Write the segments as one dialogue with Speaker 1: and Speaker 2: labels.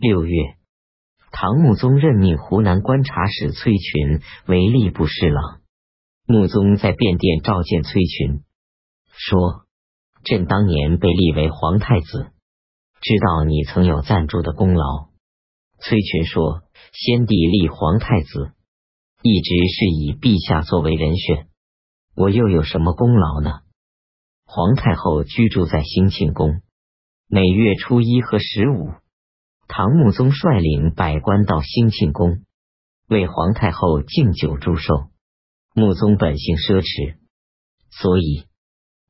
Speaker 1: 六月，唐穆宗任命湖南观察使崔群为吏部侍郎。穆宗在便殿召见崔群，说：“朕当年被立为皇太子，知道你曾有赞助的功劳。”崔群说：“先帝立皇太子，一直是以陛下作为人选，我又有什么功劳呢？”皇太后居住在兴庆宫，每月初一和十五，唐穆宗率领百官到兴庆宫为皇太后敬酒祝寿。穆宗本性奢侈，所以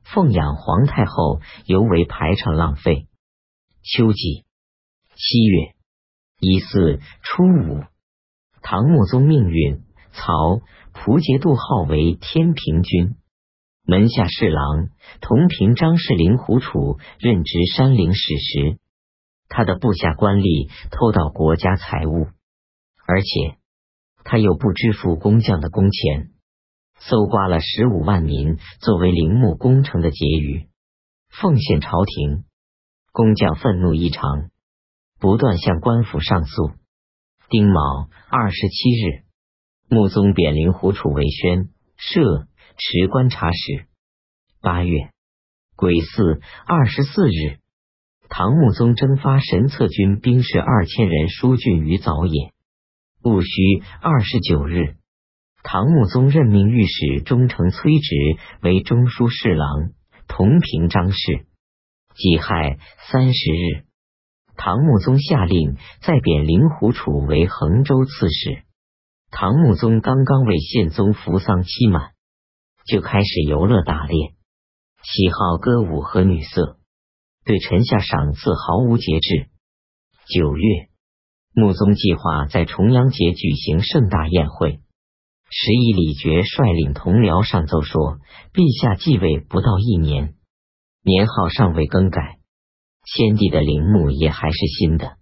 Speaker 1: 奉养皇太后尤为排场浪费。秋季七月。一四初五，唐穆宗命运曹蒲节度号为天平君，门下侍郎同平张氏令狐楚任职山陵使时，他的部下官吏偷盗国家财物，而且他又不支付工匠的工钱，搜刮了十五万民作为陵墓工程的结余，奉献朝廷。工匠愤怒异常。不断向官府上诉。丁卯二十七日，穆宗贬令狐楚为宣摄持观察使。八月癸巳二十四日，唐穆宗征发神策军兵士二千人疏浚于早野。戊戌二十九日，唐穆宗任命御史中丞崔植为中书侍郎，同平章事。己亥三十日。唐穆宗下令再贬令狐楚为衡州刺史。唐穆宗刚刚为宪宗服丧期满，就开始游乐打猎，喜好歌舞和女色，对臣下赏赐毫无节制。九月，穆宗计划在重阳节举行盛大宴会。时以李傕率领同僚上奏说：“陛下继位不到一年，年号尚未更改。”先帝的陵墓也还是新的，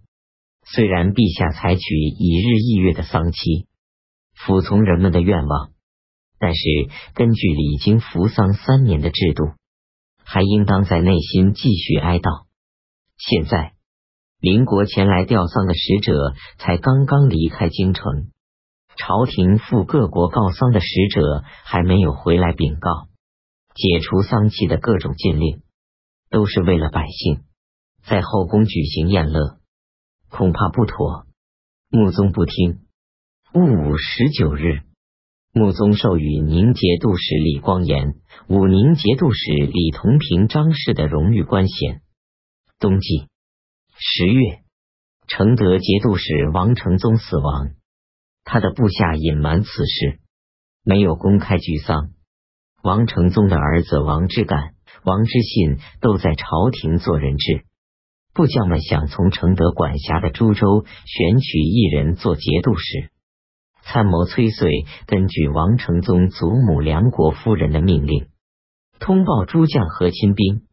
Speaker 1: 虽然陛下采取以日易月的丧期，服从人们的愿望，但是根据礼经服丧三年的制度，还应当在内心继续哀悼。现在邻国前来吊丧的使者才刚刚离开京城，朝廷赴各国告丧的使者还没有回来禀告，解除丧期的各种禁令，都是为了百姓。在后宫举行宴乐，恐怕不妥。穆宗不听。戊午十九日，穆宗授予宁节度使李光炎、武宁节度使李同平张氏的荣誉官衔。冬季十月，承德节度使王承宗死亡，他的部下隐瞒此事，没有公开举丧。王承宗的儿子王之干、王之信都在朝廷做人质。部将们想从承德管辖的株洲选取一人做节度使。参谋崔遂根据王承宗祖母梁国夫人的命令，通报诸将和亲兵，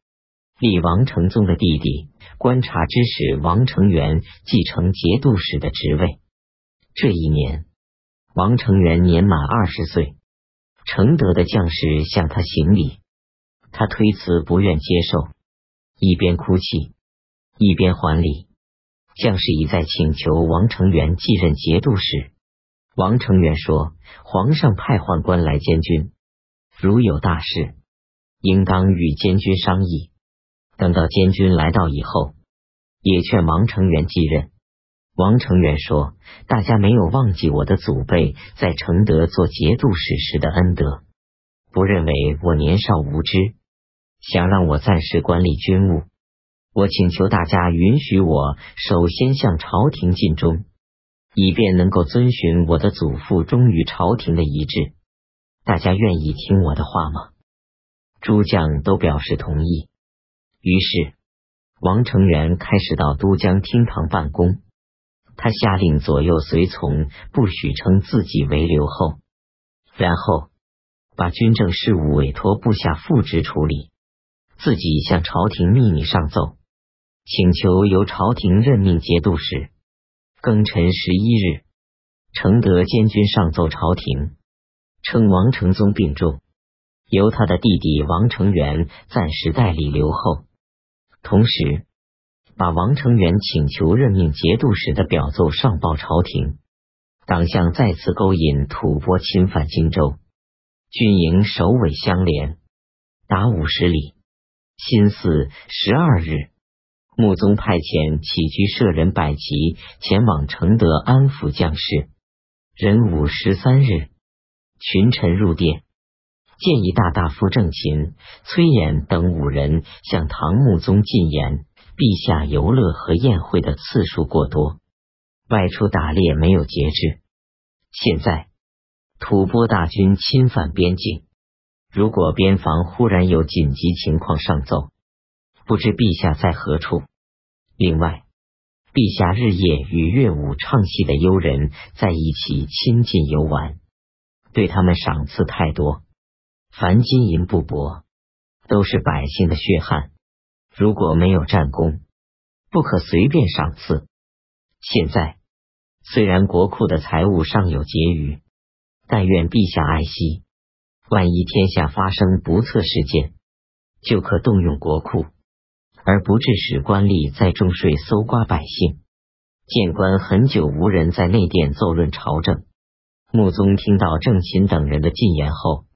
Speaker 1: 立王承宗的弟弟观察之使王承元继承节度使的职位。这一年，王承元年满二十岁，承德的将士向他行礼，他推辞不愿接受，一边哭泣。一边还礼，将士一再请求王承元继任节度使。王承元说：“皇上派宦官来监军，如有大事，应当与监军商议。等到监军来到以后，也劝王成元继任。”王成元说：“大家没有忘记我的祖辈在承德做节度使时的恩德，不认为我年少无知，想让我暂时管理军务。”我请求大家允许我首先向朝廷尽忠，以便能够遵循我的祖父忠于朝廷的遗志。大家愿意听我的话吗？诸将都表示同意。于是，王承元开始到都江厅堂办公。他下令左右随从不许称自己为留后，然后把军政事务委托部下副职处理，自己向朝廷秘密上奏。请求由朝廷任命节度使。庚辰十一日，承德监军上奏朝廷，称王承宗病重，由他的弟弟王承元暂时代理留后。同时，把王承元请求任命节度使的表奏上报朝廷。党项再次勾引吐蕃侵犯荆州，军营首尾相连，达五十里。辛巳十二日，穆宗派遣起居舍人百吉前往承德安抚将士。壬午十三日，群臣入殿，建议大大夫郑勤、崔琰等五人向唐穆宗进言：陛下游乐和宴会的次数过多，外出打猎没有节制。现在吐蕃大军侵犯边境。如果边防忽然有紧急情况上奏，不知陛下在何处？另外，陛下日夜与乐舞唱戏的幽人在一起亲近游玩，对他们赏赐太多，凡金银布帛都是百姓的血汗。如果没有战功，不可随便赏赐。现在虽然国库的财物尚有结余，但愿陛下爱惜。万一天下发生不测事件，就可动用国库，而不致使官吏在重税搜刮百姓。谏官很久无人在内殿奏论朝政。穆宗听到郑勤等人的进言后，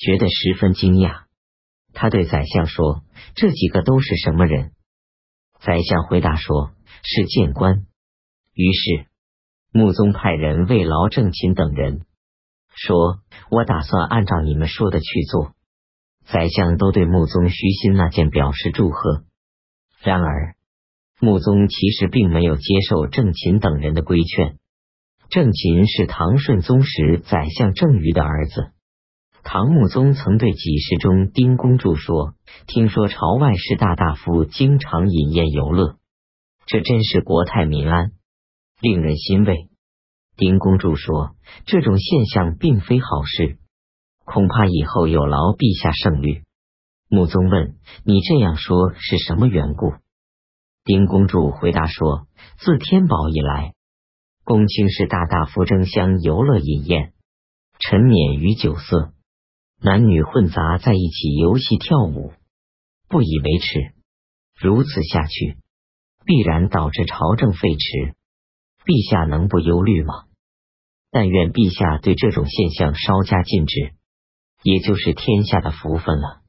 Speaker 1: 觉得十分惊讶。他对宰相说：“这几个都是什么人？”宰相回答说：“是谏官。”于是穆宗派人慰劳郑勤等人。说：“我打算按照你们说的去做。”宰相都对穆宗虚心纳谏表示祝贺。然而，穆宗其实并没有接受郑勤等人的规劝。郑勤是唐顺宗时宰相郑瑜的儿子。唐穆宗曾对几事中丁公柱说：“听说朝外士大大夫经常饮宴游乐，这真是国泰民安，令人欣慰。”丁公主说：“这种现象并非好事，恐怕以后有劳陛下圣虑。”穆宗问：“你这样说是什么缘故？”丁公主回答说：“自天宝以来，公卿士大大夫争相游乐饮宴，沉湎于酒色，男女混杂在一起游戏跳舞，不以为耻。如此下去，必然导致朝政废弛。陛下能不忧虑吗？”但愿陛下对这种现象稍加禁止，也就是天下的福分了。